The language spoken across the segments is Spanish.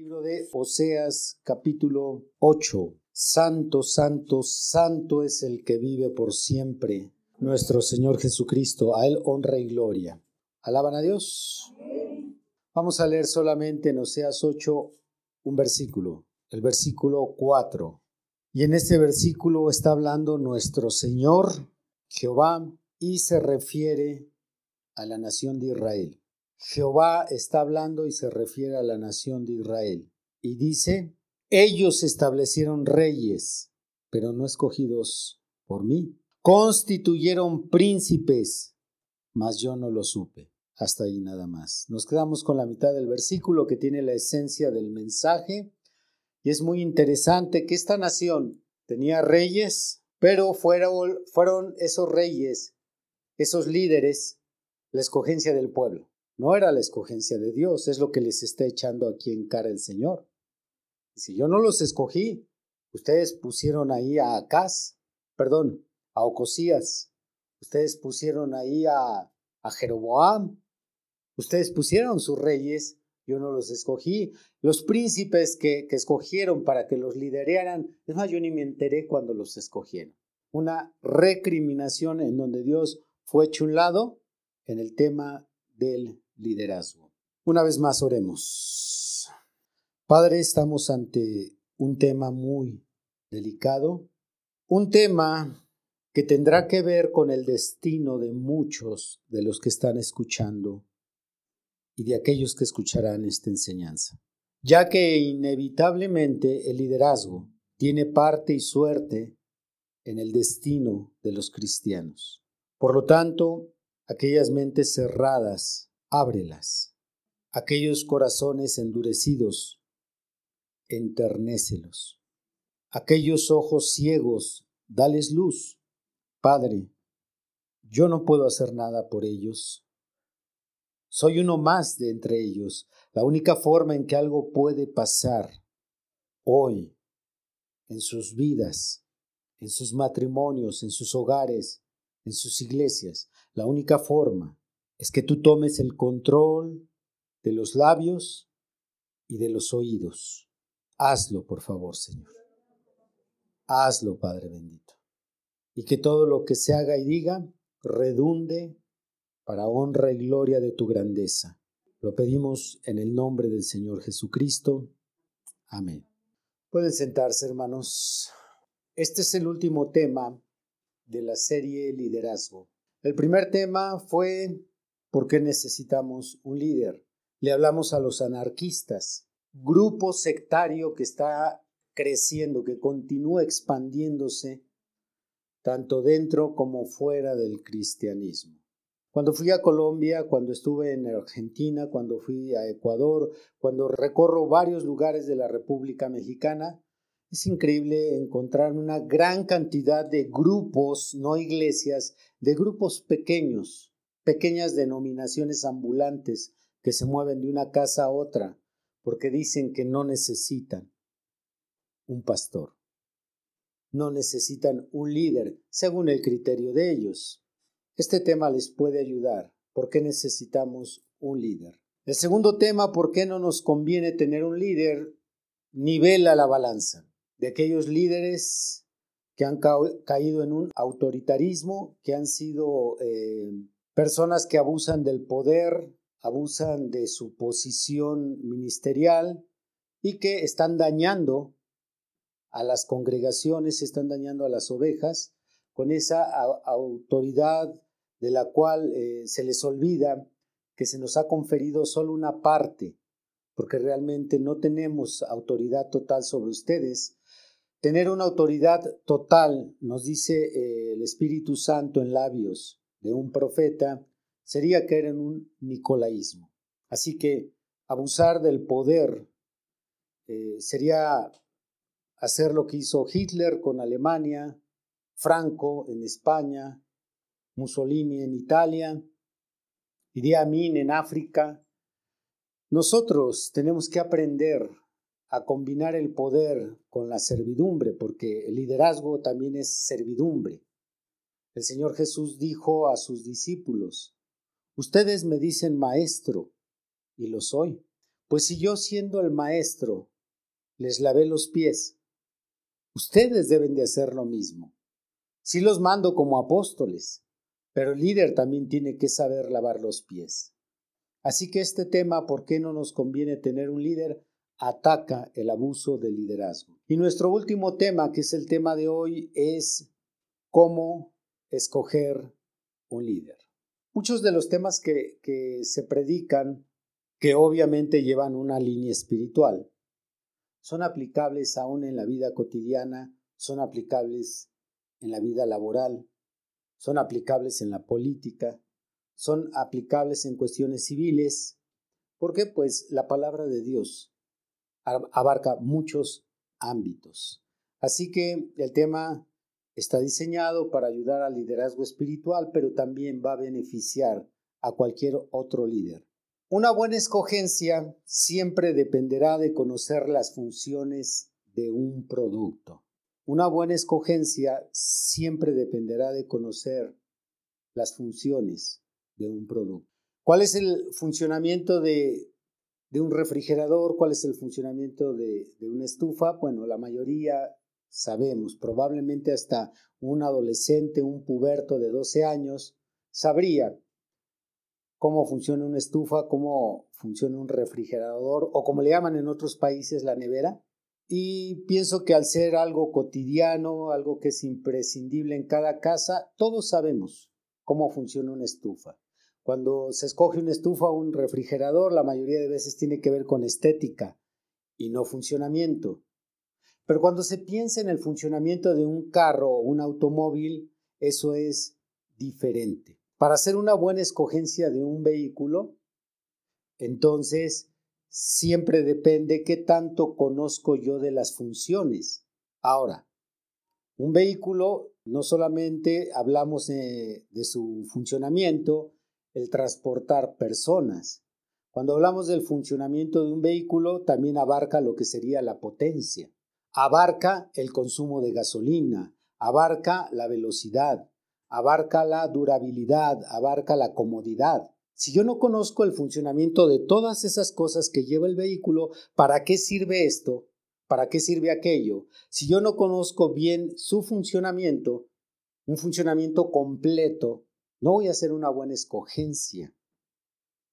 Libro de Oseas capítulo 8. Santo, santo, santo es el que vive por siempre, nuestro Señor Jesucristo. A Él honra y gloria. ¿Alaban a Dios? Vamos a leer solamente en Oseas 8 un versículo, el versículo 4. Y en este versículo está hablando nuestro Señor Jehová y se refiere a la nación de Israel. Jehová está hablando y se refiere a la nación de Israel. Y dice, ellos establecieron reyes, pero no escogidos por mí. Constituyeron príncipes, mas yo no lo supe. Hasta ahí nada más. Nos quedamos con la mitad del versículo que tiene la esencia del mensaje. Y es muy interesante que esta nación tenía reyes, pero fueron, esos reyes, esos líderes, la escogencia del pueblo. No era la escogencia de Dios, es lo que les está echando aquí en cara el Señor. Si yo no los escogí, ustedes pusieron ahí a Acaz, perdón, a Ocosías, ustedes pusieron ahí a, Jeroboam, ustedes pusieron sus reyes, yo no los escogí. Los príncipes que, que escogieron para que los lideraran, es más, yo ni me enteré cuando los escogieron. Una recriminación en donde Dios fue hecho un lado en el tema del liderazgo. Una vez más oremos. Padre, estamos ante un tema muy delicado, un tema que tendrá que ver con el destino de muchos de los que están escuchando y de aquellos que escucharán esta enseñanza, ya que inevitablemente el liderazgo tiene parte y suerte en el destino de los cristianos. Por lo tanto, aquellas mentes cerradas ábrelas. Aquellos corazones endurecidos, enternécelos. Aquellos ojos ciegos, dales luz. Padre, yo no puedo hacer nada por ellos. Soy uno más de entre ellos. La única forma en que algo puede pasar hoy en sus vidas, en sus matrimonios, en sus hogares, en sus iglesias, la única forma es que tú tomes el control de los labios y de los oídos. Hazlo, por favor, Señor. Hazlo, Padre bendito. Y que todo lo que se haga y diga redunde para honra y gloria de tu grandeza. Lo pedimos en el nombre del Señor Jesucristo. Amén. Pueden sentarse, hermanos. Este es el último tema de la serie Liderazgo. El primer tema fue ¿Por qué necesitamos un líder? Le hablamos a los anarquistas, grupo sectario que está creciendo, que continúa expandiéndose tanto dentro como fuera del cristianismo. Cuando fui a Colombia, cuando estuve en Argentina, cuando fui a Ecuador, cuando recorro varios lugares de la República Mexicana, es increíble encontrar una gran cantidad de grupos, no iglesias, de grupos pequeños, pequeñas denominaciones ambulantes que se mueven de una casa a otra porque dicen que no necesitan un pastor, no necesitan un líder según el criterio de ellos. Este tema les puede ayudar. ¿Por qué necesitamos un líder? El segundo tema, ¿por qué no nos conviene tener un líder? Nivela la balanza de aquellos líderes que han caído en un autoritarismo, que han sido eh, personas que abusan del poder, abusan de su posición ministerial y que están dañando a las congregaciones, están dañando a las ovejas con esa autoridad de la cual eh, se les olvida que se nos ha conferido solo una parte, porque realmente no tenemos autoridad total sobre ustedes. Tener una autoridad total, nos dice eh, el Espíritu Santo en labios, de un profeta sería caer en un nicolaísmo. Así que abusar del poder eh, sería hacer lo que hizo Hitler con Alemania, Franco en España, Mussolini en Italia, Idi Amin en África. Nosotros tenemos que aprender a combinar el poder con la servidumbre, porque el liderazgo también es servidumbre. El Señor Jesús dijo a sus discípulos, Ustedes me dicen maestro, y lo soy, Pues si yo siendo el maestro les lavé los pies, ustedes deben de hacer lo mismo. Sí los mando como apóstoles, pero el líder también tiene que saber lavar los pies. Así que este tema, ¿por qué no nos conviene tener un líder? Ataca el abuso del liderazgo. Y nuestro último tema, que es el tema de hoy, es cómo escoger un líder. Muchos de los temas que, que se predican, que obviamente llevan una línea espiritual, son aplicables aún en la vida cotidiana, son aplicables en la vida laboral, son aplicables en la política, son aplicables en cuestiones civiles, porque pues la palabra de Dios abarca muchos ámbitos. Así que el tema está diseñado para ayudar al liderazgo espiritual, pero también va a beneficiar a cualquier otro líder. Una buena escogencia siempre dependerá de conocer las funciones de un producto. Una buena escogencia siempre dependerá de conocer las funciones de un producto. ¿Cuál es el funcionamiento de, un refrigerador? ¿Cuál es el funcionamiento de, de una estufa? Bueno, la mayoría sabemos, probablemente hasta un adolescente, un puberto de 12 años, sabría cómo funciona una estufa, cómo funciona un refrigerador o como le llaman en otros países la nevera. Y pienso que al ser algo cotidiano, algo que es imprescindible en cada casa, todos sabemos cómo funciona una estufa. Cuando se escoge una estufa o un refrigerador, la mayoría de veces tiene que ver con estética y no funcionamiento. Pero cuando se piensa en el funcionamiento de un carro o un automóvil, eso es diferente. Para hacer una buena escogencia de un vehículo, entonces siempre depende qué tanto conozco yo de las funciones. Ahora, un vehículo no solamente hablamos de, de su funcionamiento, el transportar personas. Cuando hablamos del funcionamiento de un vehículo, también abarca lo que sería la potencia abarca el consumo de gasolina, abarca la velocidad, abarca la durabilidad, abarca la comodidad. Si yo no conozco el funcionamiento de todas esas cosas que lleva el vehículo, ¿para qué sirve esto? ¿Para qué sirve aquello? Si yo no conozco bien su funcionamiento, un funcionamiento completo, no voy a hacer una buena escogencia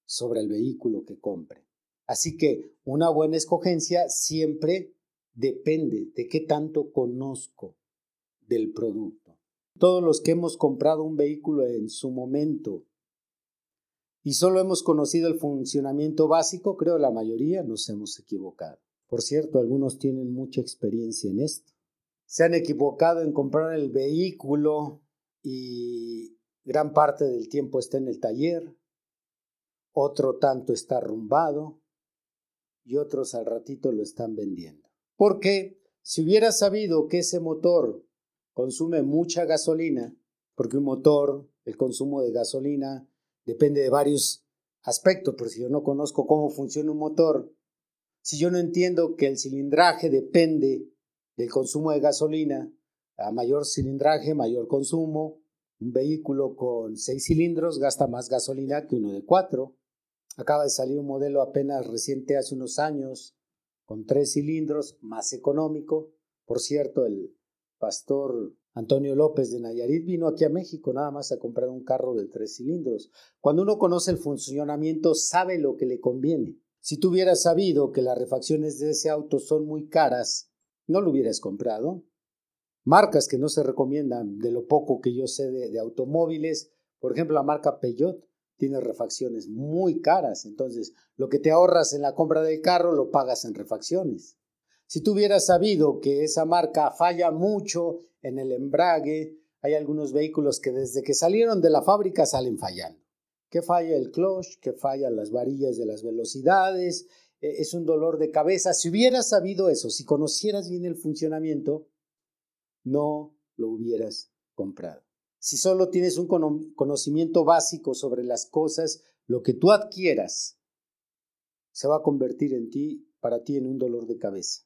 sobre el vehículo que compre. Así que una buena escogencia siempre depende de qué tanto conozco del producto. Todos los que hemos comprado un vehículo en su momento y solo hemos conocido el funcionamiento básico, creo la mayoría nos hemos equivocado. Por cierto, algunos tienen mucha experiencia en esto. Se han equivocado en comprar el vehículo y gran parte del tiempo está en el taller, otro tanto está arrumbado y otros al ratito lo están vendiendo. Porque si hubiera sabido que ese motor consume mucha gasolina, porque un motor, el consumo de gasolina depende de varios aspectos, pero si yo no conozco cómo funciona un motor, si yo no entiendo que el cilindraje depende del consumo de gasolina, a mayor cilindraje, mayor consumo, un vehículo con seis cilindros gasta más gasolina que uno de cuatro. Acaba de salir un modelo apenas reciente hace unos años con tres cilindros, más económico. Por cierto, el pastor Antonio López de Nayarit vino aquí a México nada más a comprar un carro de tres cilindros. Cuando uno conoce el funcionamiento, sabe lo que le conviene. Si tú hubieras sabido que las refacciones de ese auto son muy caras, no lo hubieras comprado. Marcas que no se recomiendan de lo poco que yo sé de, de automóviles, por ejemplo la marca Peugeot, tiene refacciones muy caras. Entonces, lo que te ahorras en la compra del carro lo pagas en refacciones. Si tú hubieras sabido que esa marca falla mucho en el embrague, hay algunos vehículos que desde que salieron de la fábrica salen fallando. Que falla el clutch, que fallan las varillas de las velocidades, e, es un dolor de cabeza. Si hubieras sabido eso, si conocieras bien el funcionamiento, no lo hubieras comprado. Si solo tienes un conocimiento básico sobre las cosas, lo que tú adquieras se va a convertir en ti, para ti, en un dolor de cabeza.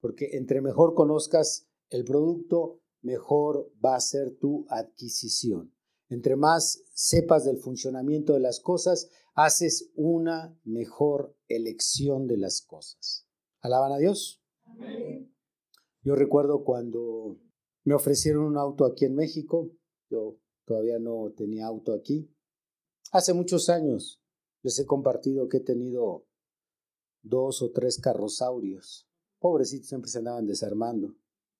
Porque entre mejor conozcas el producto, mejor va a ser tu adquisición. entre más sepas del funcionamiento de las cosas, haces una mejor elección de las cosas. ¿Alaban a Dios? Yo recuerdo cuando me ofrecieron un auto aquí en México, yo todavía no tenía auto aquí. Hace muchos años les he compartido que he tenido dos o tres carrosaurios. Pobrecitos siempre se andaban desarmando,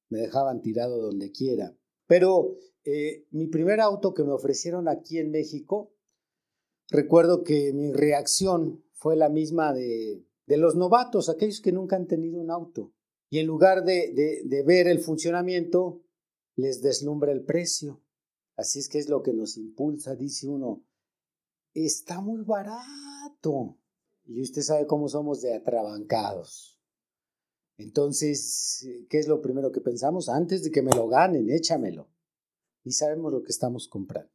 me dejaban tirado donde quiera. Pero eh, mi primer auto que me ofrecieron aquí en México, recuerdo que mi reacción fue la misma de, de los novatos, aquellos que nunca han tenido un auto. Y en lugar de, de, de ver el funcionamiento, les deslumbra el precio. Así es que es lo que nos impulsa, dice uno, está muy barato. Y usted sabe cómo somos de atrabancados. Entonces, ¿qué es lo primero que pensamos? Antes de que me lo ganen, échamelo. Y sabemos lo que estamos comprando.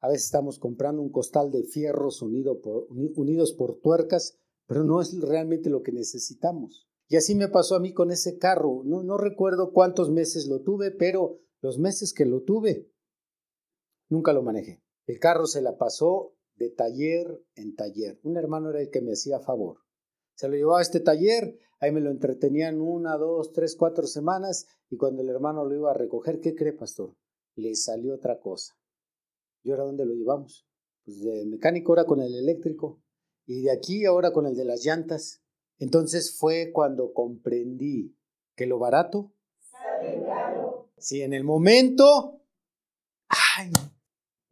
A veces estamos comprando un costal de fierros unido por, unidos por tuercas, pero no es realmente lo que necesitamos. Y así me pasó a mí con ese carro. No recuerdo cuántos meses lo tuve, pero los meses que lo tuve, nunca lo manejé. El carro se la pasó de taller en taller. Un hermano era el que me hacía favor. Se lo llevaba a este taller, ahí me lo entretenían una, dos, tres, cuatro semanas y cuando el hermano lo iba a recoger, ¿qué cree, pastor? Le salió otra cosa. ¿Y ahora dónde lo llevamos? Pues de mecánico ahora con el eléctrico y de aquí ahora con el de las llantas. Entonces fue cuando comprendí que lo barato Si en el momento, ¡ay!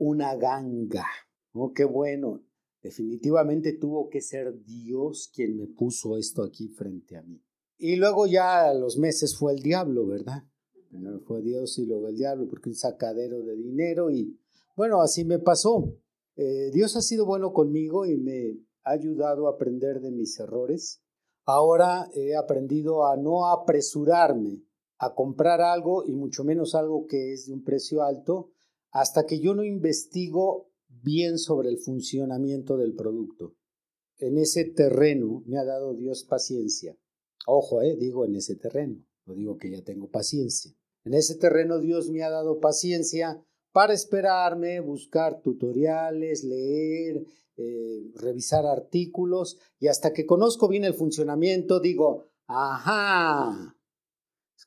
Una ganga. Oh, qué bueno. Definitivamente tuvo que ser Dios quien me puso esto aquí frente a mí. Y luego ya los meses fue el diablo, ¿verdad? Primero fue Dios y luego el diablo, porque un sacadero de dinero y bueno, así me pasó. Eh, Dios ha sido bueno conmigo y me ha ayudado a aprender de mis errores. Ahora he aprendido a no apresurarme a comprar algo y mucho menos algo que es de un precio alto hasta que yo no investigo bien sobre el funcionamiento del producto. En ese terreno me ha dado Dios paciencia. Ojo, eh, digo en ese terreno, no digo que ya tengo paciencia. En ese terreno Dios me ha dado paciencia para esperarme, buscar tutoriales, leer, eh, revisar artículos y hasta que conozco bien el funcionamiento digo, ajá,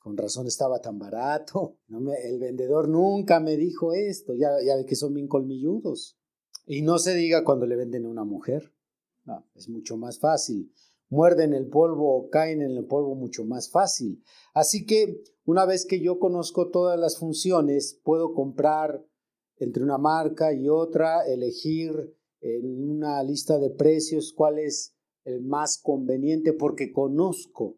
con razón estaba tan barato. el vendedor nunca me dijo esto. Ya, ya que son bien colmilludos. Y no se diga cuando le venden a una mujer. es mucho más fácil. Muerden el polvo o caen en el polvo mucho más fácil. Así que una vez que yo conozco todas las funciones, puedo comprar entre una marca y otra, elegir en una lista de precios cuál es el más conveniente porque conozco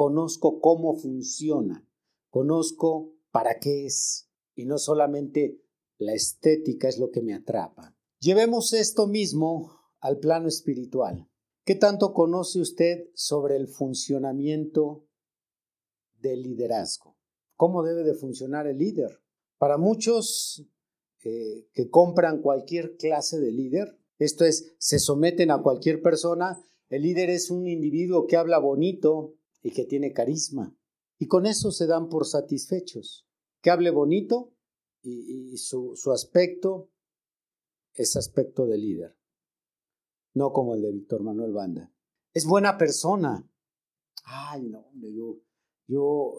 conozco cómo funciona, conozco para qué es y no solamente la estética es lo que me atrapa. Llevemos esto mismo al plano espiritual. ¿Qué tanto conoce usted sobre el funcionamiento del liderazgo? ¿Cómo debe de funcionar el líder? Para muchos eh, que compran cualquier clase de líder, esto es, se someten a cualquier persona, el líder es un individuo que habla bonito, y que tiene carisma. Y con eso se dan por satisfechos. Que hable bonito y, su, su, aspecto es aspecto de líder, no como el de Víctor Manuel Banda. Es buena persona. Ay, no, yo, yo,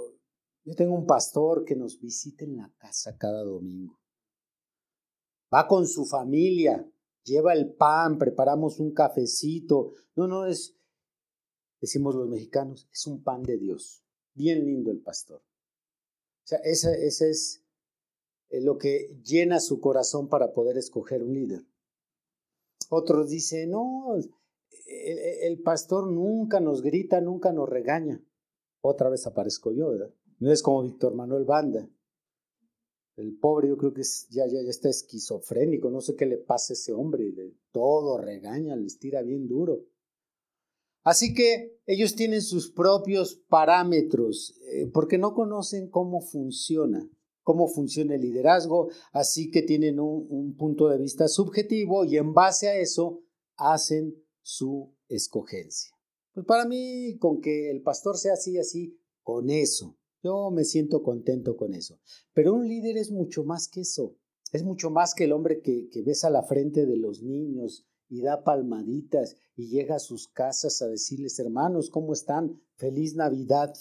yo tengo un pastor que nos visita en la casa cada domingo. Va con su familia, lleva el pan, preparamos un cafecito. No, no, es, decimos los mexicanos, es un pan de Dios. Bien lindo el pastor. O sea, ese, es eh, lo que llena su corazón para poder escoger un líder. Otros dicen, no, el, pastor nunca nos grita, nunca nos regaña. Otra vez aparezco yo, ¿verdad? No es como Víctor Manuel Banda. El pobre yo creo que ya, ya, ya está esquizofrénico, no sé qué le pasa a ese hombre, de todo regaña, les tira bien duro. Así que ellos tienen sus propios parámetros eh, porque no conocen cómo funciona, cómo funciona el liderazgo, así que tienen un, un punto de vista subjetivo y en base a eso hacen su escogencia. Pues para mí, con que el pastor sea así, así, con eso, yo me siento contento con eso. Pero un líder es mucho más que eso. Es mucho más que el hombre que, que besa la frente de los niños y da palmaditas y llega a sus casas a decirles, hermanos, ¿cómo están? Feliz Navidad.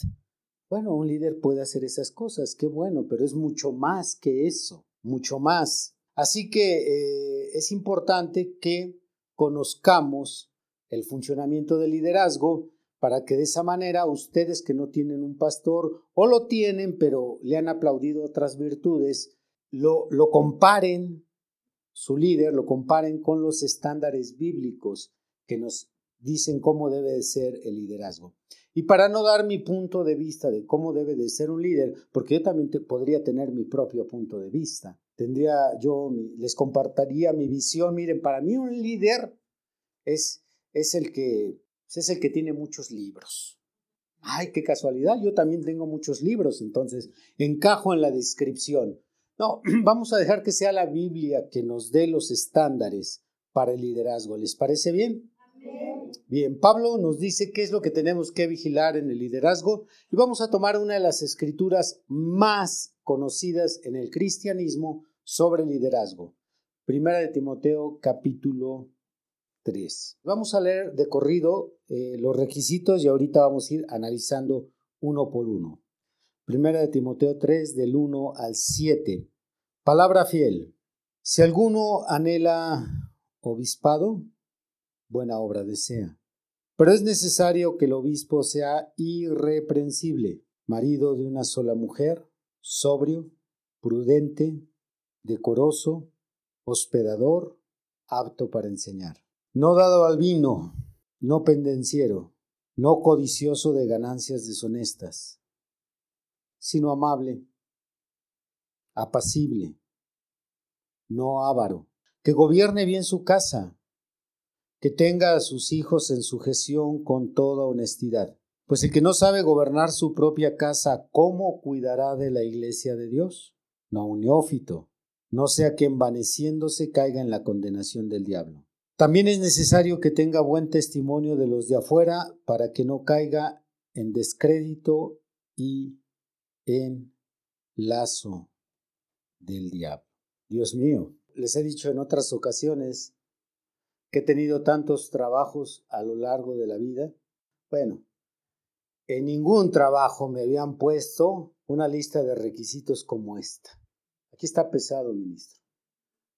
Bueno, un líder puede hacer esas cosas, qué bueno, pero es mucho más que eso, mucho más. Así que eh, es importante que conozcamos el funcionamiento del liderazgo para que de esa manera ustedes que no tienen un pastor o lo tienen pero le han aplaudido otras virtudes, lo, lo comparen, su líder, lo comparen con los estándares bíblicos que nos dicen cómo debe de ser el liderazgo. Y para no dar mi punto de vista de cómo debe de ser un líder, porque yo también podría tener mi propio punto de vista, tendría yo, les compartiría mi visión. Miren, para mí un líder es, es, el que, es el que tiene muchos libros. Ay, qué casualidad, yo también tengo muchos libros, entonces encajo en la descripción. No, vamos a dejar que sea la Biblia que nos dé los estándares para el liderazgo. ¿Les parece bien? Bien, Pablo nos dice qué es lo que tenemos que vigilar en el liderazgo y vamos a tomar una de las escrituras más conocidas en el cristianismo sobre liderazgo. Primera de Timoteo capítulo 3. Vamos a leer de corrido eh, los requisitos y ahorita vamos a ir analizando uno por uno. Primera de Timoteo 3 del 1 al 7. Palabra fiel. Si alguno anhela obispado, buena obra desea. Pero es necesario que el obispo sea irreprensible, marido de una sola mujer, sobrio, prudente, decoroso, hospedador, apto para enseñar. No dado al vino, no pendenciero, no codicioso de ganancias deshonestas, sino amable, apacible, no avaro, que gobierne bien su casa, que tenga a sus hijos en sujeción con toda honestidad. Pues el que no sabe gobernar su propia casa, ¿cómo cuidará de la iglesia de Dios? No un neófito, no sea que envaneciéndose caiga en la condenación del diablo. También es necesario que tenga buen testimonio de los de afuera para que no caiga en descrédito y en lazo del diablo. Dios mío, les he dicho en otras ocasiones que he tenido tantos trabajos a lo largo de la vida. Bueno, en ningún trabajo me habían puesto una lista de requisitos como esta. Aquí está pesado, ministro.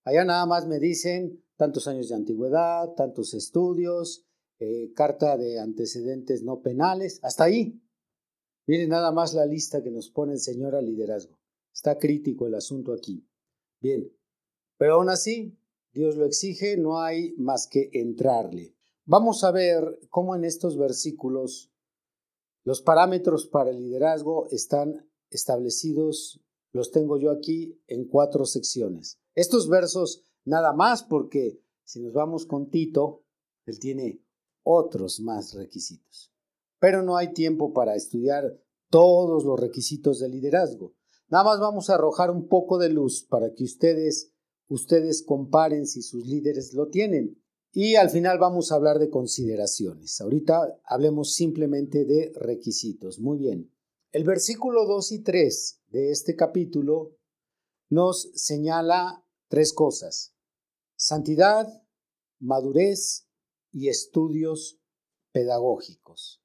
Allá nada más me dicen tantos años de antigüedad, tantos estudios, eh, carta de antecedentes no penales, hasta ahí. Miren nada más la lista que nos pone el Señor al liderazgo. Está crítico el asunto aquí. Bien, pero aún así Dios lo exige, no hay más que entrarle. Vamos a ver cómo en estos versículos los parámetros para el liderazgo están establecidos, los tengo yo aquí en cuatro secciones. Estos versos nada más porque si nos vamos con Tito, él tiene otros más requisitos. Pero no hay tiempo para estudiar todos los requisitos del liderazgo. Nada más vamos a arrojar un poco de luz para que ustedes ustedes comparen si sus líderes lo tienen. Y al final vamos a hablar de consideraciones. Ahorita hablemos simplemente de requisitos. Muy bien. El versículo 2 y 3 de este capítulo nos señala tres cosas. Santidad, madurez y estudios pedagógicos.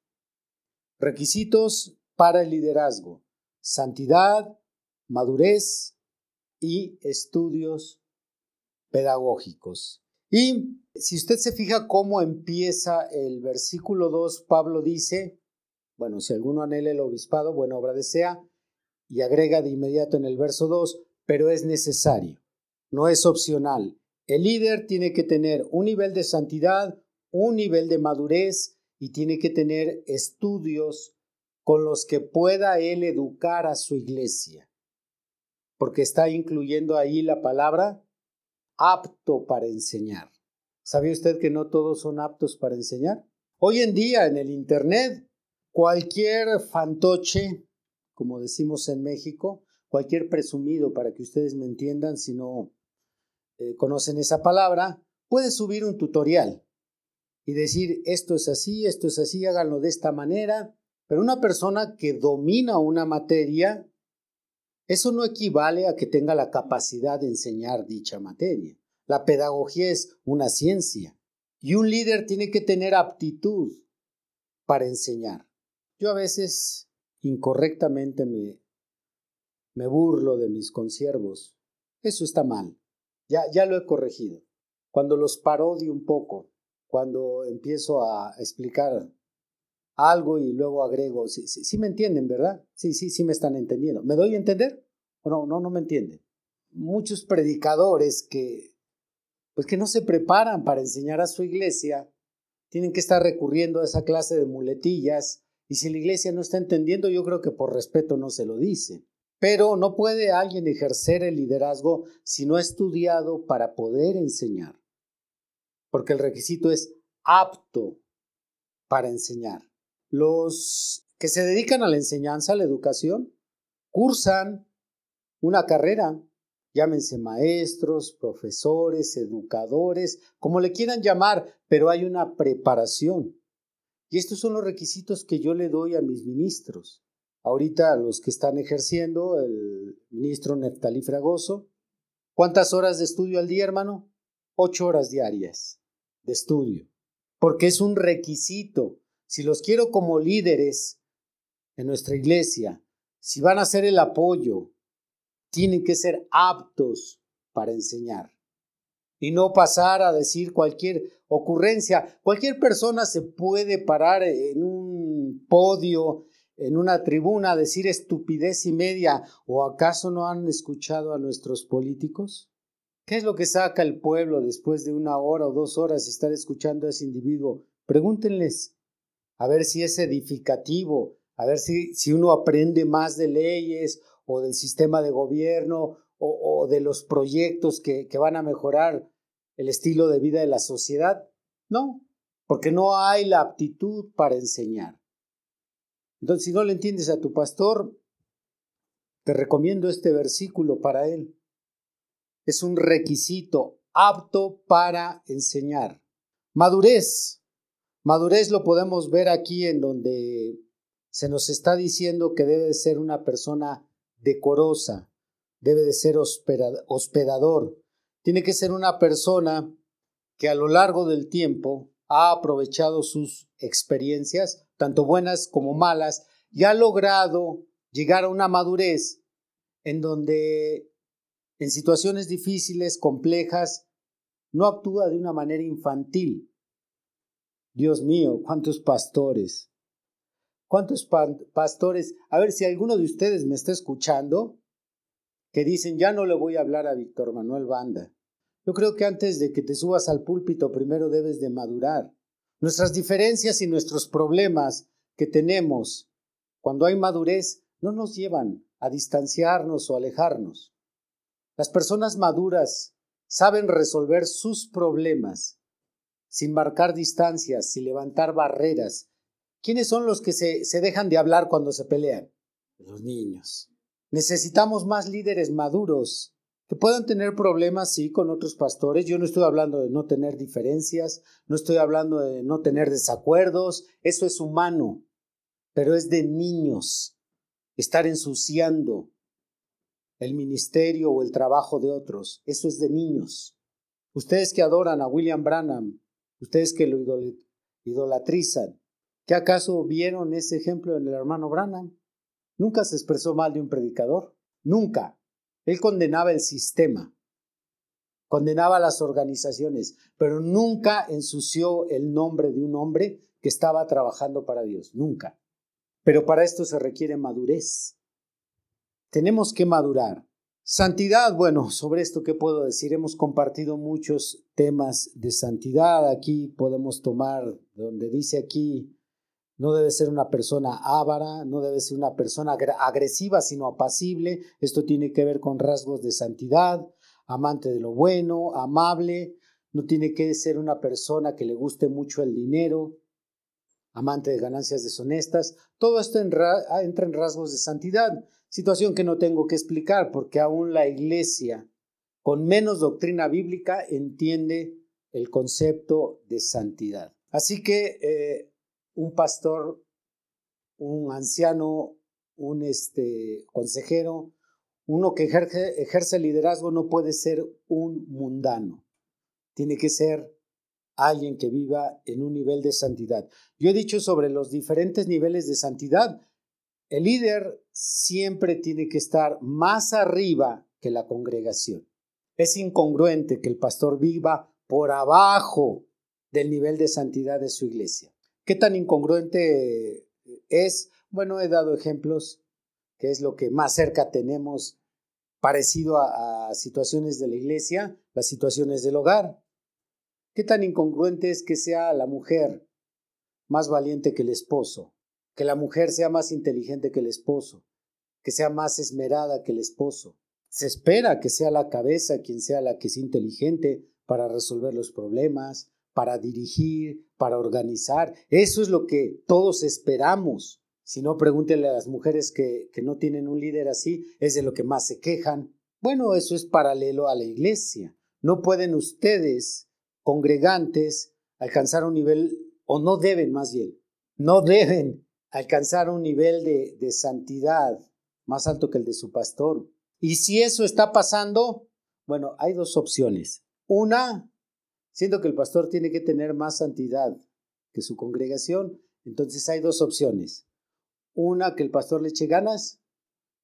Requisitos para el liderazgo. Santidad, madurez y estudios pedagógicos. Y si usted se fija cómo empieza el versículo 2, Pablo dice, bueno, si alguno anhela el obispado, buena obra desea, y agrega de inmediato en el verso 2, pero es necesario, no es opcional. El líder tiene que tener un nivel de santidad, un nivel de madurez y tiene que tener estudios con los que pueda él educar a su iglesia, porque está incluyendo ahí la palabra apto para enseñar. ¿Sabe usted que no todos son aptos para enseñar? Hoy en día en el Internet, cualquier fantoche, como decimos en México, cualquier presumido, para que ustedes me entiendan si no eh, conocen esa palabra, puede subir un tutorial y decir esto es así, esto es así, háganlo de esta manera. Pero una persona que domina una materia Eso no equivale a que tenga la capacidad de enseñar dicha materia. La pedagogía es una ciencia y un líder tiene que tener aptitud para enseñar. Yo a veces incorrectamente me, me burlo de mis consiervos. Eso está mal. Ya, ya lo he corregido. Cuando los parodio un poco, cuando empiezo a explicar algo y luego agrego, sí, me entienden, ¿verdad? Sí, sí, sí me están entendiendo. ¿Me doy a entender? ¿O no, no, no me entienden? Muchos predicadores que, pues que no se preparan para enseñar a su iglesia, tienen que estar recurriendo a esa clase de muletillas y si la iglesia no está entendiendo, yo creo que por respeto no se lo dice. Pero no puede alguien ejercer el liderazgo si no ha estudiado para poder enseñar, porque el requisito es apto para enseñar. Los que se dedican a la enseñanza, a la educación, cursan una carrera, llámense maestros, profesores, educadores, como le quieran llamar, pero hay una preparación. Y estos son los requisitos que yo le doy a mis ministros. Ahorita los que están ejerciendo, el ministro Neftalí Fragoso, ¿cuántas horas de estudio al día, hermano? Ocho horas diarias de estudio, porque es un requisito si los quiero como líderes en nuestra iglesia, si van a ser el apoyo, tienen que ser aptos para enseñar y no pasar a decir cualquier ocurrencia. Cualquier persona se puede parar en un podio, en una tribuna, a decir estupidez y media. ¿O acaso no han escuchado a nuestros políticos? ¿Qué es lo que saca el pueblo después de una hora o dos horas estar escuchando a ese individuo? Pregúntenles a ver si es edificativo, a ver si, si uno aprende más de leyes o del sistema de gobierno o, de los proyectos que, que van a mejorar el estilo de vida de la sociedad. No, porque no hay la aptitud para enseñar. Entonces, si no le entiendes a tu pastor, te recomiendo este versículo para él. Es un requisito apto para enseñar. Madurez. Madurez lo podemos ver aquí en donde se nos está diciendo que debe de ser una persona decorosa, debe de ser hospedador, tiene que ser una persona que a lo largo del tiempo ha aprovechado sus experiencias, tanto buenas como malas, y ha logrado llegar a una madurez en donde en situaciones difíciles, complejas, no actúa de una manera infantil, Dios mío, cuántos pastores. ¿Cuántos pastores? A ver si alguno de ustedes me está escuchando, que dicen, ya no le voy a hablar a Víctor Manuel Banda. Yo creo que antes de que te subas al púlpito, primero debes de madurar. Nuestras diferencias y nuestros problemas que tenemos cuando hay madurez no nos llevan a distanciarnos o alejarnos. Las personas maduras saben resolver sus problemas sin marcar distancias, sin levantar barreras. ¿Quiénes son los que se, se dejan de hablar cuando se pelean? Los niños. Necesitamos más líderes maduros que puedan tener problemas, sí, con otros pastores. Yo no estoy hablando de no tener diferencias, no estoy hablando de no tener desacuerdos, eso es humano, pero es de niños estar ensuciando el ministerio o el trabajo de otros, eso es de niños. Ustedes que adoran a William Branham, ustedes que lo idolatrizan, ¿qué acaso vieron ese ejemplo en el hermano Branham? Nunca se expresó mal de un predicador, nunca. Él condenaba el sistema, condenaba las organizaciones, pero nunca ensució el nombre de un hombre que estaba trabajando para Dios, nunca. Pero para esto se requiere madurez. Tenemos que madurar. Santidad, bueno, sobre esto qué puedo decir, hemos compartido muchos temas de santidad. Aquí podemos tomar donde dice aquí, no debe ser una persona ávara, no debe ser una persona agresiva, sino apacible. Esto tiene que ver con rasgos de santidad, amante de lo bueno, amable. No tiene que ser una persona que le guste mucho el dinero, amante de ganancias deshonestas. Todo esto entra en rasgos de santidad. Situación que no tengo que explicar porque aún la iglesia con menos doctrina bíblica entiende el concepto de santidad. Así que eh, un pastor, un anciano, un este, consejero, Uno que ejerce, ejerce liderazgo no puede ser un mundano. Tiene que ser alguien que viva en un nivel de santidad. Yo he dicho sobre los diferentes niveles de santidad. El líder siempre tiene que estar más arriba que la congregación. Es incongruente que el pastor viva por abajo del nivel de santidad de su iglesia. ¿Qué tan incongruente es? Bueno, he dado ejemplos, que es lo que más cerca tenemos parecido a, a situaciones de la iglesia, las situaciones del hogar. ¿Qué tan incongruente es que sea la mujer más valiente que el esposo? Que la mujer sea más inteligente que el esposo, que sea más esmerada que el esposo. Se espera que sea la cabeza quien sea la que es inteligente para resolver los problemas, para dirigir, para organizar. Eso es lo que todos esperamos. Si no, pregúntenle a las mujeres que, que no tienen un líder así, es de lo que más se quejan. Bueno, eso es paralelo a la iglesia. No pueden ustedes congregantes alcanzar un nivel, o no deben más bien, no deben alcanzar un nivel de, de santidad más alto que el de su pastor. Y si eso está pasando, bueno, hay dos opciones. Una, siendo que el pastor tiene que tener más santidad que su congregación, entonces hay dos opciones. Una, que el pastor le eche ganas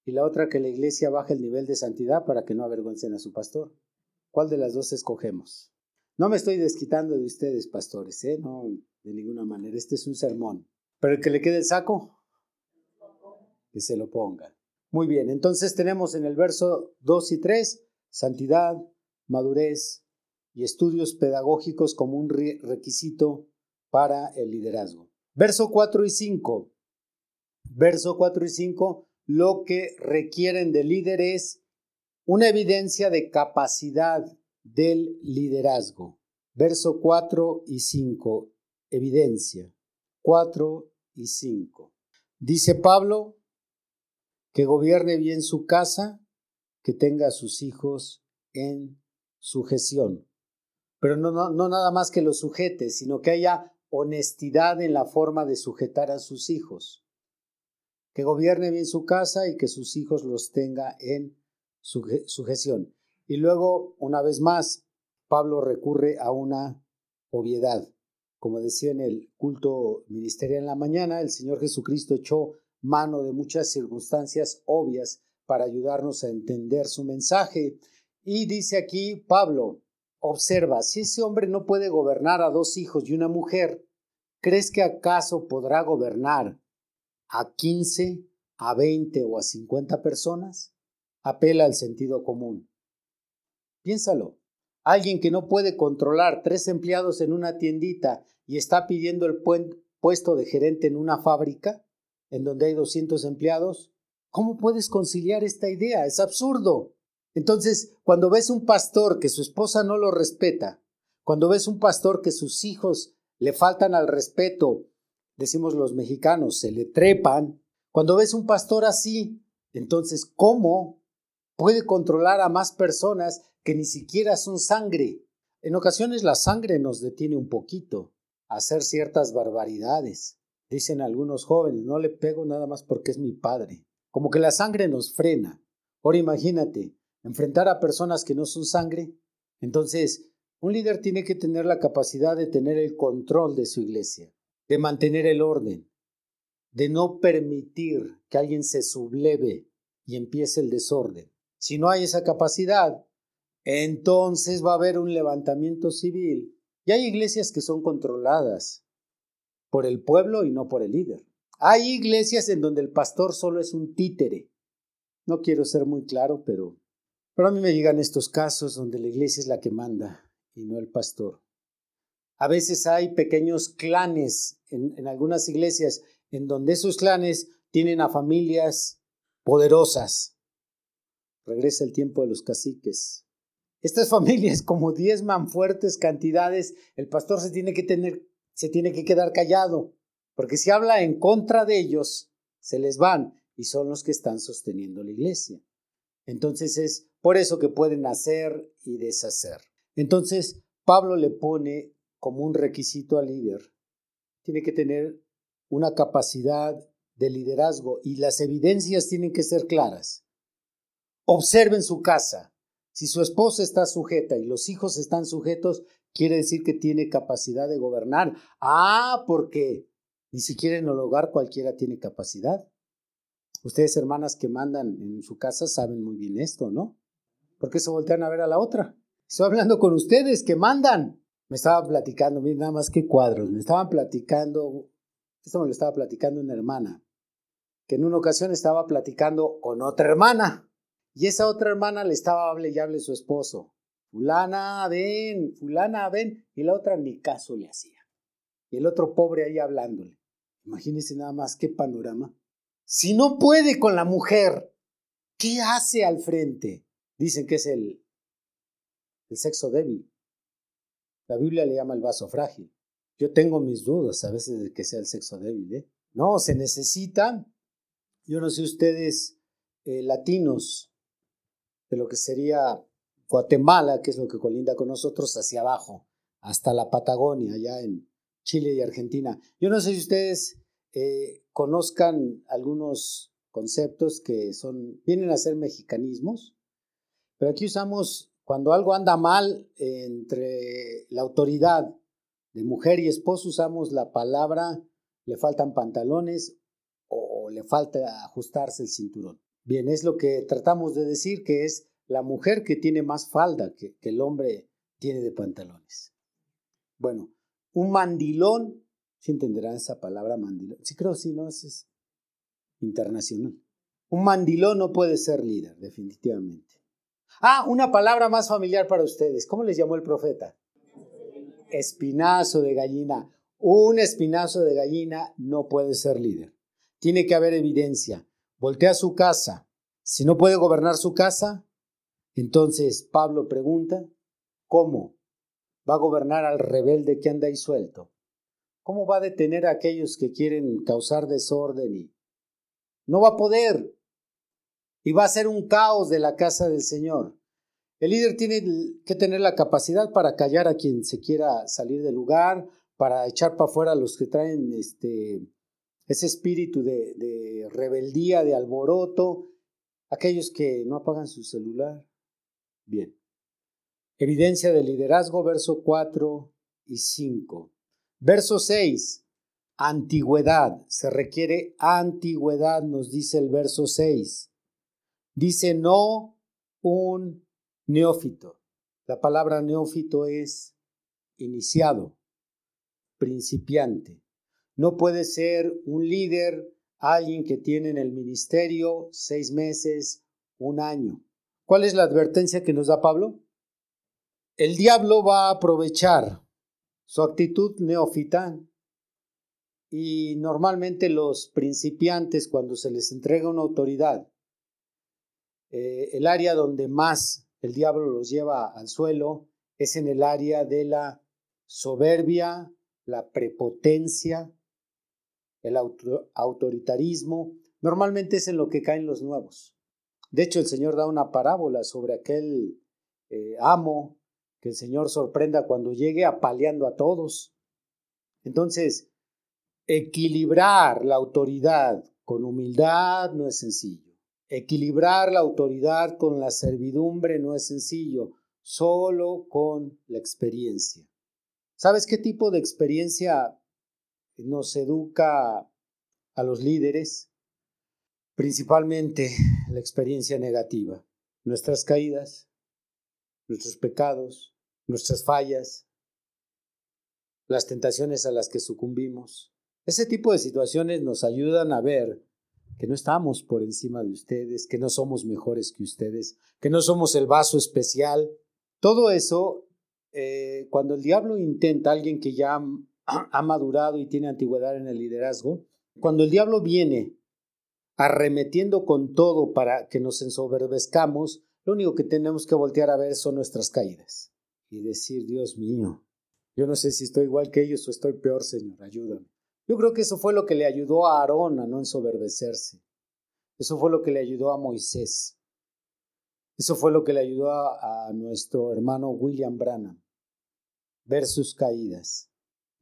y la otra, que la iglesia baje el nivel de santidad para que no avergüencen a su pastor. ¿Cuál de las dos escogemos? No me estoy desquitando de ustedes, pastores, ¿eh? No, de ninguna manera. Este es un sermón. Pero el que le quede el saco, que se lo ponga. Muy bien, entonces tenemos en el verso 2 y 3 santidad, madurez y estudios pedagógicos como un requisito para el liderazgo. Verso 4 y 5. Verso 4 y 5, lo que requieren de líder es una evidencia de capacidad del liderazgo. Verso 4 y 5, evidencia. 4 y 5. Dice Pablo que gobierne bien su casa, que tenga a sus hijos en sujeción. Pero no, nada más que los sujete, sino que haya honestidad en la forma de sujetar a sus hijos. Que gobierne bien su casa y que sus hijos los tenga en sujeción. Y luego, una vez más, Pablo recurre a una obviedad. Como decía en el culto ministerial en la mañana, el Señor Jesucristo echó mano de muchas circunstancias obvias para ayudarnos a entender su mensaje. Y dice aquí Pablo, observa, si ese hombre no puede gobernar a dos hijos y una mujer, ¿crees que acaso podrá gobernar a 15, a 20 o a 50 personas? Apela al sentido común. Piénsalo. Alguien que no puede controlar tres empleados en una tiendita y está pidiendo el puesto de gerente en una fábrica en donde hay 200 empleados, ¿cómo puedes conciliar esta idea? Es absurdo. Entonces, cuando ves un pastor que su esposa no lo respeta, cuando ves un pastor que sus hijos le faltan al respeto, decimos los mexicanos, se le trepan, cuando ves un pastor así, entonces, ¿cómo puede controlar a más personas que ni siquiera son sangre. En ocasiones la sangre nos detiene un poquito a hacer ciertas barbaridades. Dicen algunos jóvenes, no le pego nada más porque es mi padre. Como que la sangre nos frena. Ahora imagínate, enfrentar a personas que no son sangre. Entonces, un líder tiene que tener la capacidad de tener el control de su iglesia, de mantener el orden, de no permitir que alguien se subleve y empiece el desorden. Si no hay esa capacidad, entonces va a haber un levantamiento civil. Y hay iglesias que son controladas por el pueblo y no por el líder. Hay iglesias en donde el pastor solo es un títere. No quiero ser muy claro, pero, pero a mí me llegan estos casos donde la iglesia es la que manda y no el pastor. A veces hay pequeños clanes en, en algunas iglesias en donde esos clanes tienen a familias poderosas. Regresa el tiempo de los caciques, estas familias, como diezman fuertes cantidades, el pastor se tiene que tener, se tiene que quedar callado, porque si habla en contra de ellos, se les van y son los que están sosteniendo la iglesia. Entonces es por eso que pueden hacer y deshacer. Entonces Pablo le pone como un requisito al líder. Tiene que tener una capacidad de liderazgo y las evidencias tienen que ser claras. Observen su casa. Si su esposa está sujeta y los hijos están sujetos, quiere decir que tiene capacidad de gobernar. Ah, porque ni siquiera en el hogar cualquiera tiene capacidad. Ustedes, hermanas que mandan en su casa, saben muy bien esto, ¿no? ¿Por qué se voltean a ver a la otra? Estoy hablando con ustedes que mandan. Me estaba platicando, miren nada más que cuadros, me estaban platicando, esto me lo estaba platicando una hermana, que en una ocasión estaba platicando con otra hermana. Y esa otra hermana le estaba hable y hable su esposo. Fulana, ven, fulana, ven. Y la otra ni caso le hacía. Y el otro pobre ahí hablándole. Imagínense nada más qué panorama. Si no puede con la mujer, ¿qué hace al frente? Dicen que es el, el sexo débil. La Biblia le llama el vaso frágil. Yo tengo mis dudas a veces de que sea el sexo débil. ¿eh? No, se necesita, yo no sé ustedes, eh, latinos, lo que sería Guatemala, que es lo que colinda con nosotros, hacia abajo, hasta la Patagonia, allá en Chile y Argentina. Yo no sé si ustedes eh, conozcan algunos conceptos que son, vienen a ser mexicanismos, pero aquí usamos, cuando algo anda mal entre la autoridad de mujer y esposo, usamos la palabra le faltan pantalones o le falta ajustarse el cinturón. Bien, es lo que tratamos de decir, que es la mujer que tiene más falda que, el hombre tiene de pantalones. Bueno, un mandilón, ¿sí entenderán esa palabra mandilón? Sí, creo, sí, no, es internacional. Un mandilón no puede ser líder, definitivamente. Ah, una palabra más familiar para ustedes. ¿Cómo les llamó el profeta? Espinazo de gallina. Un espinazo de gallina no puede ser líder. Tiene que haber evidencia. Voltea su casa. Si no puede gobernar su casa, entonces Pablo pregunta, ¿cómo va a gobernar al rebelde que anda ahí suelto? ¿Cómo va a detener a aquellos que quieren causar desorden? No va a poder. Y va a ser un caos de la casa del Señor. El líder tiene que tener la capacidad para callar a quien se quiera salir del lugar, para echar para afuera a los que traen este, ese espíritu de, de rebeldía, de alboroto, aquellos que no apagan su celular, Bien. Evidencia de liderazgo, verso 4 y 5. Verso 6. Antigüedad. Se requiere antigüedad, nos dice el verso 6. Dice no un neófito. La palabra neófito es iniciado, principiante. No puede ser un líder, alguien que tiene en el ministerio seis meses, un año. ¿Cuál es la advertencia que nos da Pablo? El diablo va a aprovechar su actitud neófita y normalmente los principiantes cuando se les entrega una autoridad, eh, el área donde más el diablo los lleva al suelo es en el área de la soberbia, la prepotencia, el autoritarismo. Normalmente es en lo que caen los nuevos. De hecho, el Señor da una parábola sobre aquel eh, amo que el Señor sorprenda cuando llegue apaleando a todos. Entonces, equilibrar la autoridad con humildad no es sencillo. Equilibrar la autoridad con la servidumbre no es sencillo, solo con la experiencia. ¿Sabes qué tipo de experiencia nos educa a los líderes? Principalmente la experiencia negativa, nuestras caídas, nuestros pecados, nuestras fallas, las tentaciones a las que sucumbimos. Ese tipo de situaciones nos ayudan a ver que no estamos por encima de ustedes, que no somos mejores que ustedes, que no somos el vaso especial. Todo eso, eh, cuando el diablo intenta, alguien que ya ha madurado y tiene antigüedad en el liderazgo, cuando el diablo viene arremetiendo con todo para que nos ensoberbezcamos, lo único que tenemos que voltear a ver son nuestras caídas y decir, Dios mío, yo no sé si estoy igual que ellos o estoy peor, Señor, ayúdame. Yo creo que eso fue lo que le ayudó a Aarón a no ensoberbecerse. Eso fue lo que le ayudó a Moisés. Eso fue lo que le ayudó a, nuestro hermano William Branham. Ver sus caídas.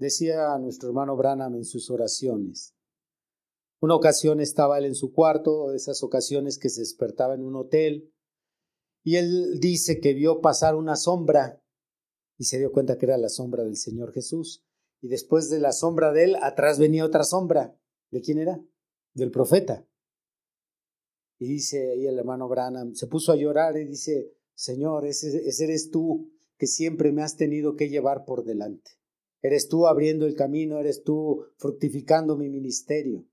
Decía nuestro hermano Branham en sus oraciones, una ocasión estaba él en su cuarto, esas ocasiones que se despertaba en un hotel, Y él dice que vio pasar una sombra y se dio cuenta que era la sombra del Señor Jesús. Y después de la sombra de él, atrás venía otra sombra. ¿De quién era? Del profeta. Y dice ahí el hermano Branham, se puso a llorar y dice, Señor, ese, ese eres tú que siempre me has tenido que llevar por delante. Eres tú abriendo el camino, eres tú fructificando mi ministerio.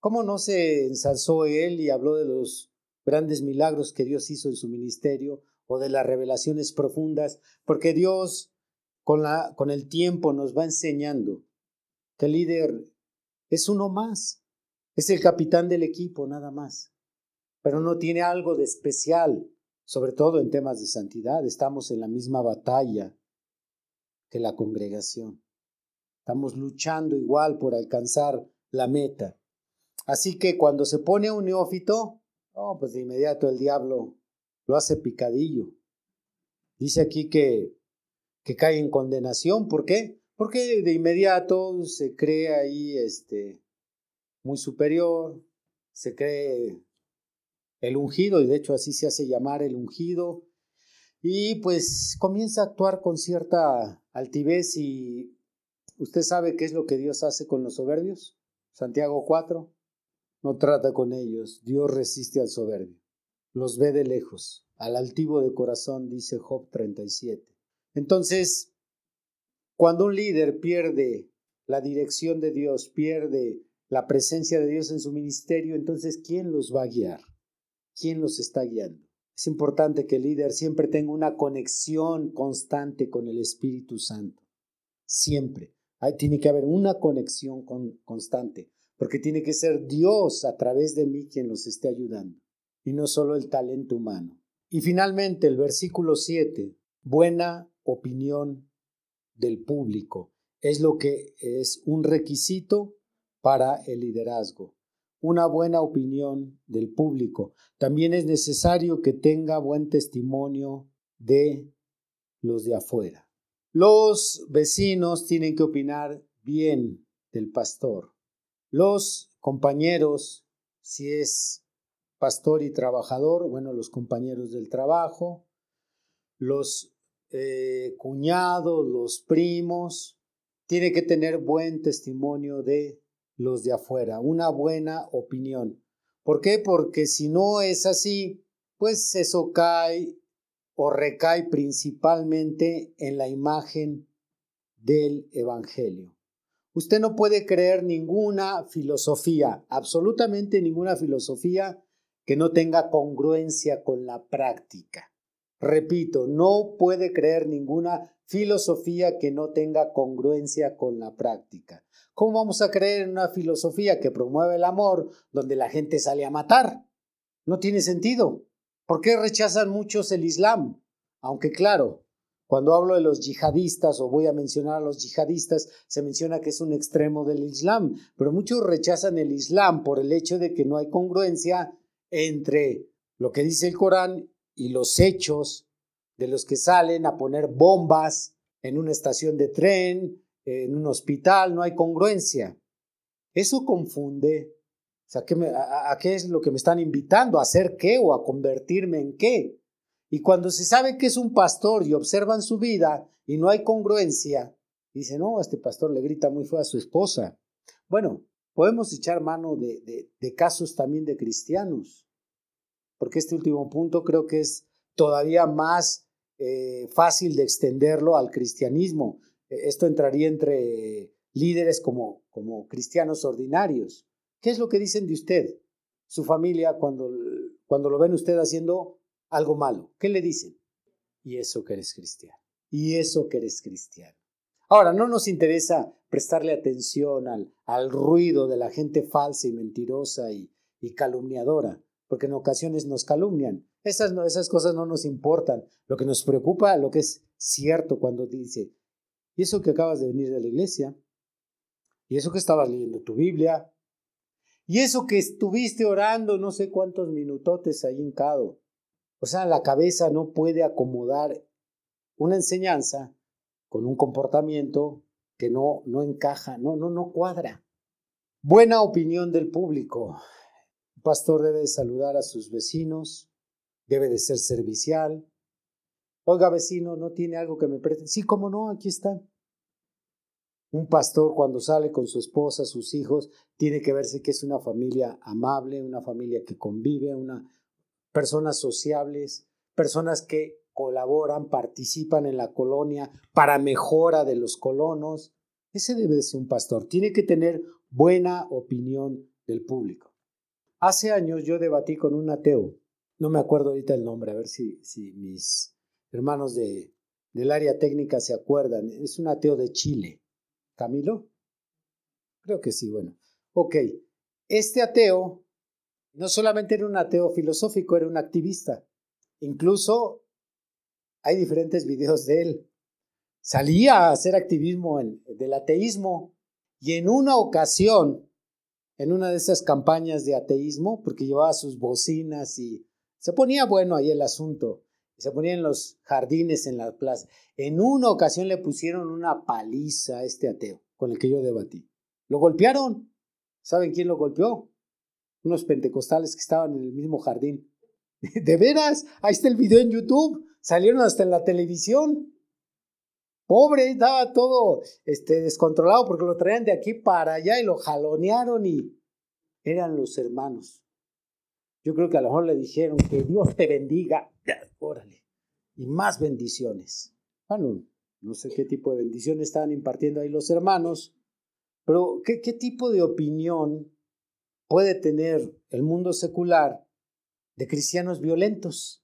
¿Cómo no se ensalzó él y habló de los grandes milagros que Dios hizo en su ministerio o de las revelaciones profundas? Porque Dios con, la, con el tiempo nos va enseñando que el líder es uno más, es el capitán del equipo nada más, pero no tiene algo de especial, sobre todo en temas de santidad. Estamos en la misma batalla que la congregación. Estamos luchando igual por alcanzar la meta. Así que cuando se pone un neófito, oh, pues de inmediato el diablo lo hace picadillo. Dice aquí que, que cae en condenación. ¿Por qué? Porque de inmediato se cree ahí este, muy superior, se cree el ungido, y de hecho así se hace llamar el ungido, y pues comienza a actuar con cierta altivez y ¿Usted sabe qué es lo que Dios hace con los soberbios? Santiago 4. No trata con ellos. Dios resiste al soberbio. Los ve de lejos. Al altivo de corazón, dice Job 37. Entonces, cuando un líder pierde la dirección de Dios, pierde la presencia de Dios en su ministerio, entonces, ¿quién los va a guiar? ¿Quién los está guiando? Es importante que el líder siempre tenga una conexión constante con el Espíritu Santo. Siempre tiene que haber una conexión constante, porque tiene que ser Dios a través de mí quien los esté ayudando, y no solo el talento humano. Y finalmente el versículo 7, buena opinión del público, es lo que es un requisito para el liderazgo. Una buena opinión del público. También es necesario que tenga buen testimonio de los de afuera. Los vecinos tienen que opinar bien del pastor. Los compañeros, si es pastor y trabajador, bueno, los compañeros del trabajo, los eh, cuñados, los primos, tiene que tener buen testimonio de los de afuera, una buena opinión. ¿Por qué? Porque si no es así, pues eso cae o recae principalmente en la imagen del Evangelio. Usted no puede creer ninguna filosofía, absolutamente ninguna filosofía que no tenga congruencia con la práctica. Repito, no puede creer ninguna filosofía que no tenga congruencia con la práctica. ¿Cómo vamos a creer en una filosofía que promueve el amor donde la gente sale a matar? No tiene sentido. ¿Por qué rechazan muchos el Islam? Aunque claro, cuando hablo de los yihadistas o voy a mencionar a los yihadistas, se menciona que es un extremo del Islam, pero muchos rechazan el Islam por el hecho de que no hay congruencia entre lo que dice el Corán y los hechos de los que salen a poner bombas en una estación de tren, en un hospital, no hay congruencia. Eso confunde sea, a, qué es lo que me están invitando? ¿A hacer qué o a convertirme en qué? Y cuando se sabe que es un pastor y observan su vida y no hay congruencia, dice, no, este pastor le grita muy feo a su esposa. Bueno, podemos echar mano de, de, casos también de cristianos, porque este último punto creo que es todavía más eh, fácil de extenderlo al cristianismo. Esto entraría entre líderes como, como cristianos ordinarios. ¿Qué es lo que dicen de usted? Su familia cuando, cuando lo ven usted haciendo algo malo. ¿Qué le dicen? Y eso que eres cristiano. Y eso que eres cristiano. Ahora, no nos interesa prestarle atención al, al ruido de la gente falsa y mentirosa y, y calumniadora, porque en ocasiones nos calumnian. Esas, no, esas cosas no nos importan. Lo que nos preocupa, lo que es cierto cuando dice, y eso que acabas de venir de la iglesia, y eso que estabas leyendo tu Biblia, y eso que estuviste orando no sé cuántos minutotes ahí hincado. O sea, la cabeza no puede acomodar una enseñanza con un comportamiento que no, no encaja, no, no, no cuadra. Buena opinión del público. El pastor debe saludar a sus vecinos, debe de ser servicial. Oiga, vecino, ¿no tiene algo que me preste? Sí, cómo no, aquí están. Un pastor cuando sale con su esposa, sus hijos, tiene que verse que es una familia amable, una familia que convive, una personas sociables, personas que colaboran, participan en la colonia para mejora de los colonos. Ese debe de ser un pastor. Tiene que tener buena opinión del público. Hace años yo debatí con un ateo. No me acuerdo ahorita el nombre, a ver si, si mis hermanos de, del área técnica se acuerdan. Es un ateo de Chile. ¿Camilo? Creo que sí, bueno. Ok. Este ateo no solamente era un ateo filosófico, era un activista. Incluso hay diferentes videos de él. Salía a hacer activismo del ateísmo y en una ocasión, en una de esas campañas de ateísmo, porque llevaba sus bocinas y se ponía bueno ahí el asunto, se ponía en los jardines en la plaza. En una ocasión le pusieron una paliza a este ateo con el que yo debatí. Lo golpearon. ¿Saben quién lo golpeó? Unos pentecostales que estaban en el mismo jardín. De veras, ahí está el video en YouTube. Salieron hasta en la televisión. Pobre, estaba todo este, descontrolado porque lo traían de aquí para allá y lo jalonearon y eran los hermanos. Yo creo que a lo mejor le dijeron que Dios te bendiga. Órale. Y más bendiciones. Bueno, no sé qué tipo de bendiciones estaban impartiendo ahí los hermanos, pero ¿qué, tipo de opinión puede tener el mundo secular de cristianos violentos,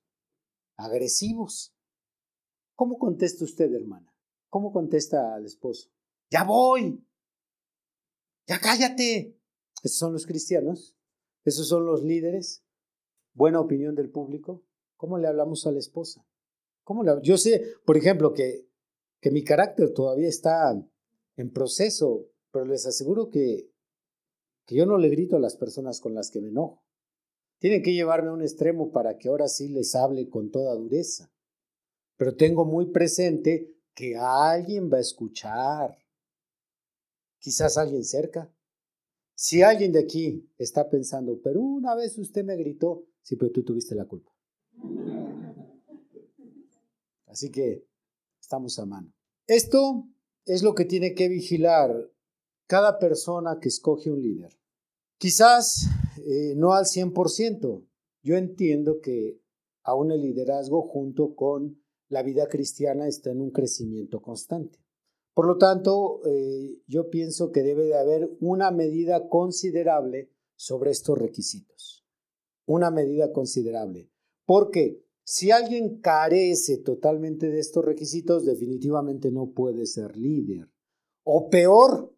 agresivos? ¿Cómo contesta usted, hermana? ¿Cómo contesta al esposo? Ya voy. Ya cállate. Esos son los cristianos. Esos son los líderes. Buena opinión del público. ¿Cómo le hablamos a la esposa? ¿Cómo le... Yo sé, por ejemplo, que, que mi carácter todavía está en proceso, pero les aseguro que, que yo no le grito a las personas con las que me enojo. Tienen que llevarme a un extremo para que ahora sí les hable con toda dureza. Pero tengo muy presente que alguien va a escuchar. Quizás alguien cerca. Si alguien de aquí está pensando, pero una vez usted me gritó, sí, pero tú tuviste la culpa. Así que estamos a mano. Esto es lo que tiene que vigilar cada persona que escoge un líder. Quizás eh, no al 100%. Yo entiendo que aún el liderazgo junto con la vida cristiana está en un crecimiento constante. Por lo tanto, eh, yo pienso que debe de haber una medida considerable sobre estos requisitos. Una medida considerable. Porque si alguien carece totalmente de estos requisitos, definitivamente no puede ser líder. O peor,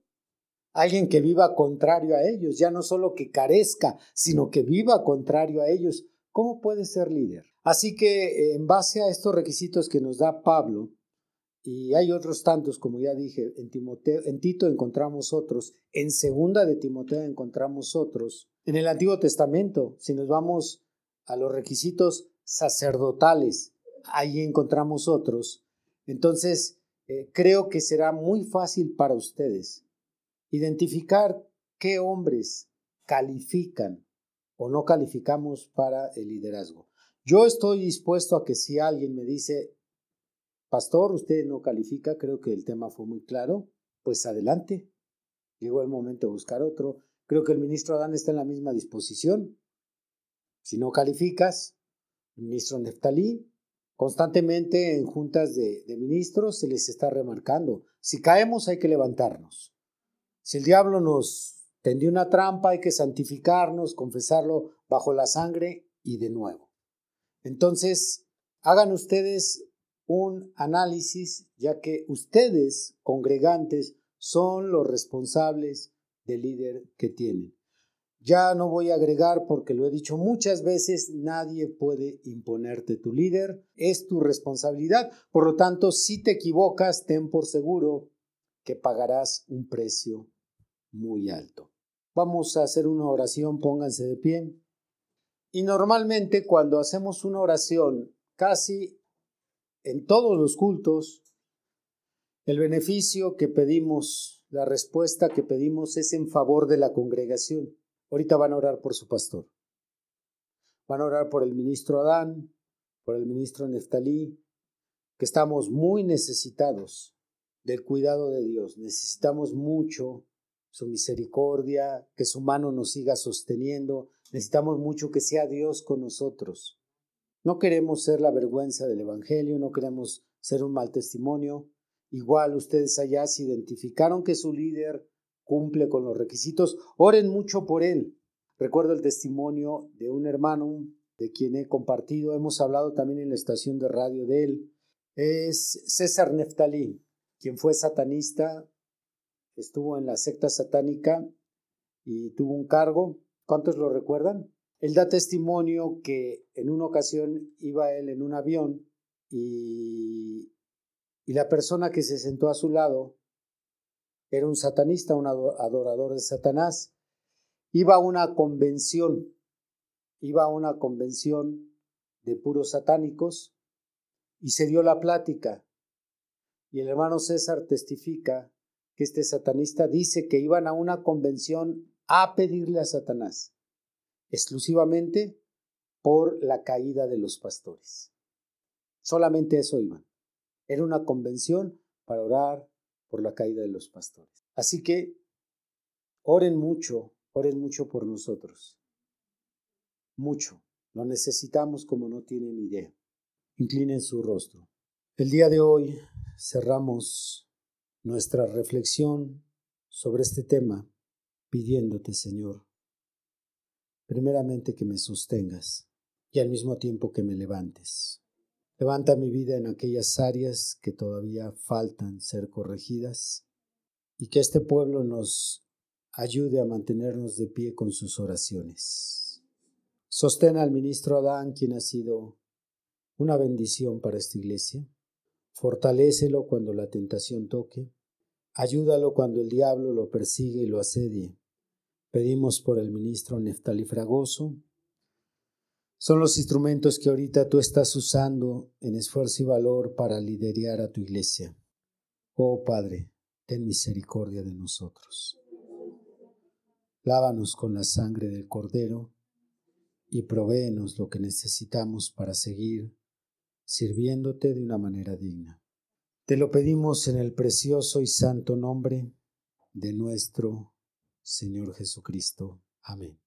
alguien que viva contrario a ellos, ya no solo que carezca, sino que viva contrario a ellos. ¿Cómo puede ser líder? Así que en base a estos requisitos que nos da Pablo, y hay otros tantos, como ya dije, en, Timoteo, en Tito encontramos otros, en segunda de Timoteo encontramos otros, en el Antiguo Testamento, si nos vamos a los requisitos sacerdotales, ahí encontramos otros. Entonces, eh, creo que será muy fácil para ustedes identificar qué hombres califican o no calificamos para el liderazgo. Yo estoy dispuesto a que si alguien me dice, pastor, usted no califica, creo que el tema fue muy claro, pues adelante. Llegó el momento de buscar otro. Creo que el ministro Adán está en la misma disposición. Si no calificas, el ministro Neftalí, constantemente en juntas de, de ministros se les está remarcando. Si caemos hay que levantarnos. Si el diablo nos tendió una trampa, hay que santificarnos, confesarlo bajo la sangre y de nuevo. Entonces, hagan ustedes un análisis, ya que ustedes, congregantes, son los responsables del líder que tienen. Ya no voy a agregar porque lo he dicho muchas veces, nadie puede imponerte tu líder, es tu responsabilidad. Por lo tanto, si te equivocas, ten por seguro que pagarás un precio muy alto. Vamos a hacer una oración, pónganse de pie. Y normalmente cuando hacemos una oración, casi en todos los cultos, el beneficio que pedimos, la respuesta que pedimos es en favor de la congregación. Ahorita van a orar por su pastor. Van a orar por el ministro Adán, por el ministro Neftalí, que estamos muy necesitados del cuidado de Dios. Necesitamos mucho su misericordia, que su mano nos siga sosteniendo. Necesitamos mucho que sea Dios con nosotros. No queremos ser la vergüenza del Evangelio, no queremos ser un mal testimonio. Igual ustedes allá se identificaron que su líder cumple con los requisitos, oren mucho por él. Recuerdo el testimonio de un hermano de quien he compartido, hemos hablado también en la estación de radio de él. Es César Neftalí, quien fue satanista, estuvo en la secta satánica y tuvo un cargo. ¿Cuántos lo recuerdan? Él da testimonio que en una ocasión iba él en un avión y, y la persona que se sentó a su lado era un satanista, un adorador de Satanás. Iba a una convención, iba a una convención de puros satánicos y se dio la plática. Y el hermano César testifica que este satanista dice que iban a una convención a pedirle a Satanás, exclusivamente por la caída de los pastores. Solamente eso iban. Era una convención para orar por la caída de los pastores. Así que oren mucho, oren mucho por nosotros. Mucho. Lo necesitamos como no tienen idea. Inclinen su rostro. El día de hoy cerramos nuestra reflexión sobre este tema pidiéndote, Señor, primeramente que me sostengas y al mismo tiempo que me levantes. Levanta mi vida en aquellas áreas que todavía faltan ser corregidas y que este pueblo nos ayude a mantenernos de pie con sus oraciones. Sostén al ministro Adán, quien ha sido una bendición para esta iglesia. Fortalécelo cuando la tentación toque. Ayúdalo cuando el diablo lo persigue y lo asedie. Pedimos por el ministro Neftali Fragoso, son los instrumentos que ahorita tú estás usando en esfuerzo y valor para liderar a tu iglesia. Oh Padre, ten misericordia de nosotros. Lávanos con la sangre del Cordero y provéenos lo que necesitamos para seguir sirviéndote de una manera digna. Te lo pedimos en el precioso y santo nombre de nuestro Señor Jesucristo. Amén.